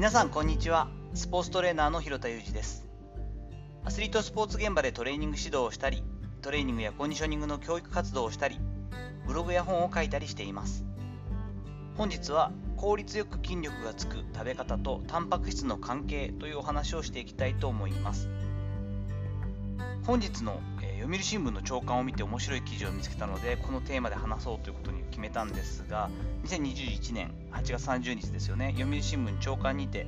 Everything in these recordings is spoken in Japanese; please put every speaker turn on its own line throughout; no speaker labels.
皆さんこんにちは。スポーツトレーナーの広田裕二です。アスリートスポーツ現場でトレーニング指導をしたりトレーニングやコンディショニングの教育活動をしたりブログや本を書いたりしています。本日は効率よく筋力がつく食べ方とタンパク質の関係というお話をしていきたいと思います。本日の、読売新聞の朝刊を見て面白い記事を見つけたのでこのテーマで話そうということに決めたんですが2021年8月30日ですよね。読売新聞朝刊にて、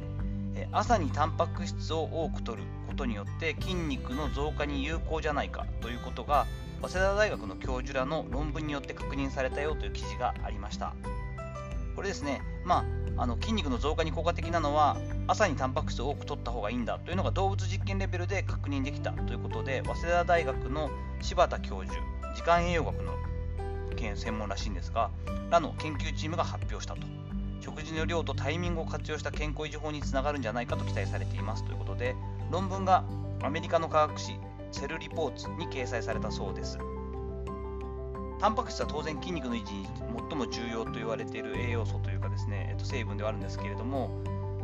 朝にタンパク質を多く摂ることによって筋肉の増加に有効じゃないかということが早稲田大学の教授らの論文によって確認されたよという記事がありました。これですね。まああの筋肉の増加に効果的なのは朝にタンパク質を多く取った方がいいんだというのが動物実験レベルで確認できたということで早稲田大学の柴田教授時間栄養学の専門らしいんですがらの研究チームが発表したと。食事の量とタイミングを活用した健康維持法につながるんじゃないかと期待されていますということで論文がアメリカの科学誌セルリポーツに掲載されたそうです。タンパク質は当然筋肉の維持に最も重要と言われている栄養素というかですね、えっと、成分ではあるんですけれども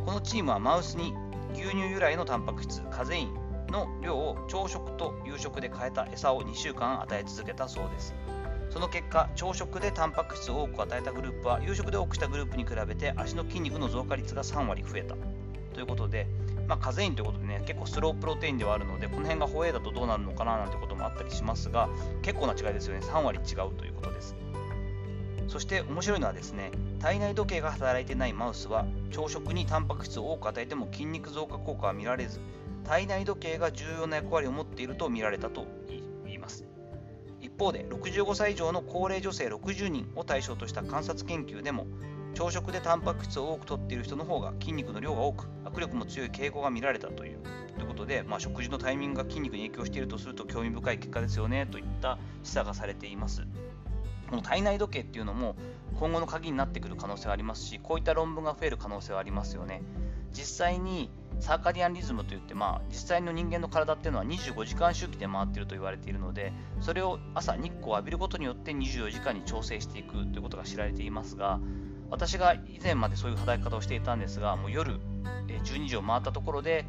このチームはマウスに牛乳由来のタンパク質カゼインの量を朝食と夕食で変えた餌を2週間与え続けたそうです。その結果朝食でタンパク質を多く与えたグループは夕食で多くしたグループに比べて足の筋肉の増加率が3割増えたということでまあ、カゼインということでね、結構スロープロテインではあるので、この辺がホエイだとどうなるのかななんてこともあったりしますが、結構な違いですよね、3割違うということです。そして面白いのはですね、体内時計が働いてないマウスは、朝食にタンパク質を多く与えても筋肉増加効果は見られず、体内時計が重要な役割を持っていると見られたと言います。一方で、65歳以上の高齢女性60人を対象とした観察研究でも、朝食でタンパク質を多く摂っている人の方が筋肉の量が多く握力も強い傾向が見られたという。ということで、まあ、食事のタイミングが筋肉に影響しているとすると興味深い結果ですよねといった示唆がされています。この体内時計っていうのも今後の鍵になってくる可能性はありますしこういった論文が増える可能性はありますよね。実際にサーカディアンリズムといって、まあ、実際の人間の体っていうのは25時間周期で回っていると言われているのでそれを朝日光を浴びることによって24時間に調整していくということが知られていますが私が以前までそういう働き方をしていたんですが、もう夜12時を回ったところで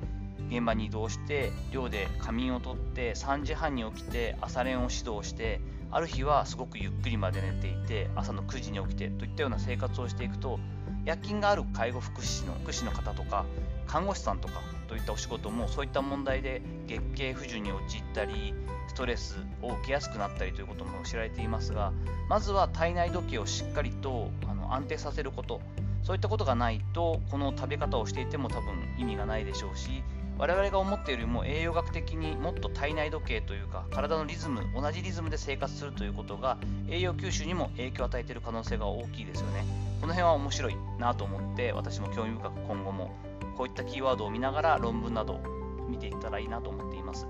現場に移動して寮で仮眠をとって3時半に起きて朝練を指導してある日はすごくゆっくりまで寝ていて朝の9時に起きてといったような生活をしていくと夜勤がある介護福祉士の福祉の方とか看護師さんとかといったお仕事もそういった問題で月経不順に陥ったりストレスを受けやすくなったりということも知られていますがまずは体内時計をしっかりとあの安定させること。そういったことがないとこの食べ方をしていても多分意味がないでしょうし我々が思っているよりも栄養学的にもっと体内時計というか体のリズム同じリズムで生活するということが栄養吸収にも影響を与えている可能性が大きいですよね。この辺は面白いなと思って私も興味深く今後もこういったキーワードを見ながら論文など見ていったらいいなと思っています。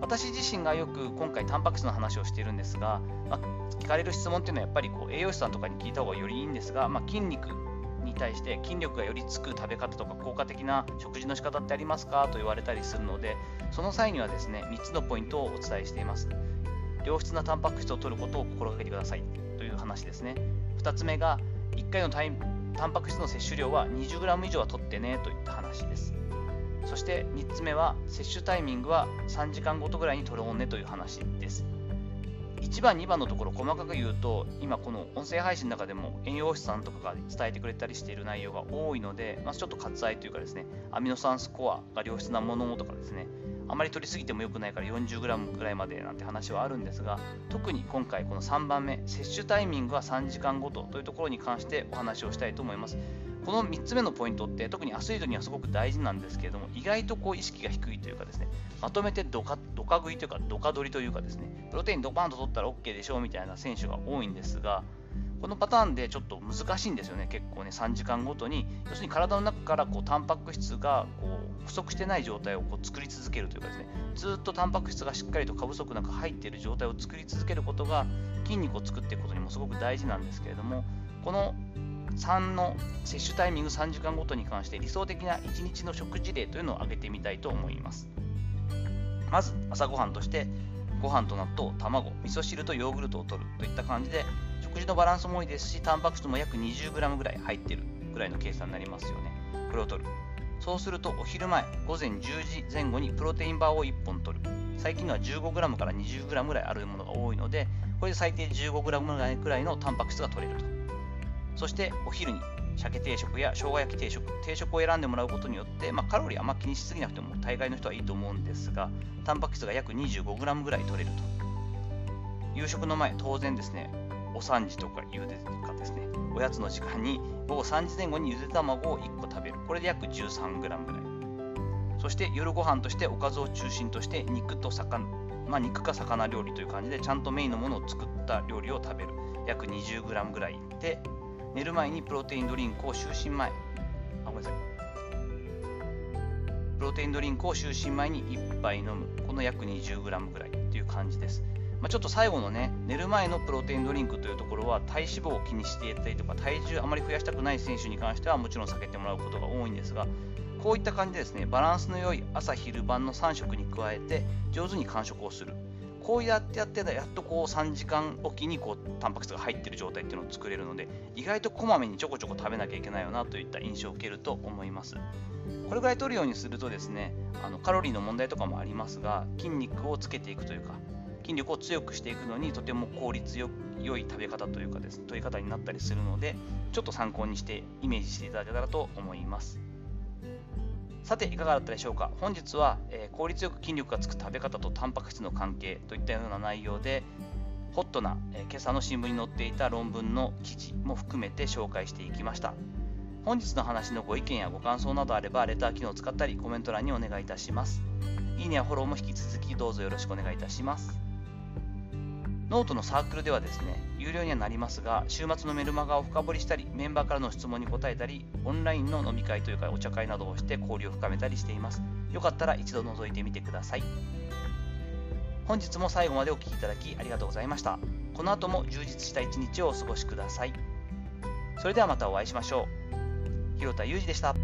私自身がよく今回タンパク質の話をしているんですが、まあ、聞かれる質問っていうのはやっぱりこう栄養士さんとかに聞いた方がよりいいんですが、まあ、筋肉に対して筋力がよりつく食べ方とか効果的な食事の仕方ってありますか？と言われたりするのでその際にはですね3つのポイントをお伝えしています。良質なタンパク質を摂ることを心がけてください。という話ですね。2つ目が1回のタイタンパク質の摂取量は 20g 以上は取ってねといった話です。そして3つ目は摂取タイミングは3時間ごとぐらいに取ろうねという話です。1番2番のところ細かく言うと今この音声配信の中でも栄養士さんとかが伝えてくれたりしている内容が多いので、まあ、ちょっと割愛というかですねアミノ酸スコアが良質なものとかですねあまり取りすぎても良くないから 40g ぐらいまでなんて話はあるんですが特に今回この3番目摂取タイミングは3時間ごとというところに関してお話をしたいと思います。この3つ目のポイントって特にアスリートにはすごく大事なんですけれども意外とこう意識が低いというかですねまとめてドカドカ食いというかドカ取りというかですねプロテインドバンと取ったら OK でしょうみたいな選手が多いんですがこのパターンでちょっと難しいんですよね。結構ね3時間ごとに。要するに体の中からこうタンパク質がこう不足してない状態をこう作り続けるというかですね。ずっとタンパク質がしっかりと過不足なく入っている状態を作り続けることが筋肉を作っていくことにもすごく大事なんですけれどもこの3の摂取タイミング3時間ごとに関して理想的な1日の食事例というのを挙げてみたいと思います。まず朝ごはんとしてご飯と納豆、卵、味噌汁とヨーグルトを取るといった感じで食事のバランスも多いですしタンパク質も約 20g ぐらい入ってるぐらいの計算になりますよね。これを取る。そうするとお昼前、午前10時前後にプロテインバーを1本取る。最近のは 15g から 20g ぐらいあるものが多いので、これで最低 15g ぐらいのタンパク質が取れると。そしてお昼に鮭定食や生姜焼き定食、定食を選んでもらうことによって、まあ、カロリーあんま気にしすぎなくても大概の人はいいと思うんですが、タンパク質が約 25g ぐらい取れると。夕食の前、当然ですね、お3時とかゆでかですね、おやつの時間に午後3時前後にゆで卵を1個食べる。これで約 13g ぐらい。そして夜ご飯としておかずを中心として肉と魚、まあ、肉か魚料理という感じでちゃんとメインのものを作った料理を食べる。約 20g ぐらいで、寝る前にプロテインドリンクを就寝前、あ、ごめんなさい。プロテインドリンクを就寝前に1杯飲む。この約 20g ぐらいっていう感じです。まあ、ちょっと最後のね、寝る前のプロテインドリンクというところは、体脂肪を気にしていたりとか、体重あまり増やしたくない選手に関しては、もちろん避けてもらうことが多いんですが、こういった感じでですね、バランスの良い朝昼晩の3食に加えて、上手に間食をする。こうやってやってやっとこう3時間おきにこうタンパク質が入っている状態っていうのを作れるので意外とこまめにちょこちょこ食べなきゃいけないよなといった印象を受けると思いますこれぐらい取るようにするとですねあのカロリーの問題とかもありますが筋肉をつけていくというか筋力を強くしていくのにとても効率よ良い食べ方というかですね取り方になったりするのでちょっと参考にしてイメージしていただけたらと思います。さていかがだったでしょうか？本日は、えー、効率よく筋力がつく食べ方とタンパク質の関係といったような内容でホットな、えー、今朝の新聞に載っていた論文の記事も含めて紹介していきました。本日の話のご意見やご感想などあればレター機能を使ったりコメント欄にお願いいたします。いいねやフォローも引き続きどうぞよろしくお願いいたします。ノートのサークルではですね、有料にはなりますが、週末のメルマガを深掘りしたり、メンバーからの質問に答えたり、オンラインの飲み会というかお茶会などをして交流を深めたりしています。よかったら一度覗いてみてください。本日も最後までお聴きいただきありがとうございました。この後も充実した一日をお過ごしください。それではまたお会いしましょう。広田裕二でした。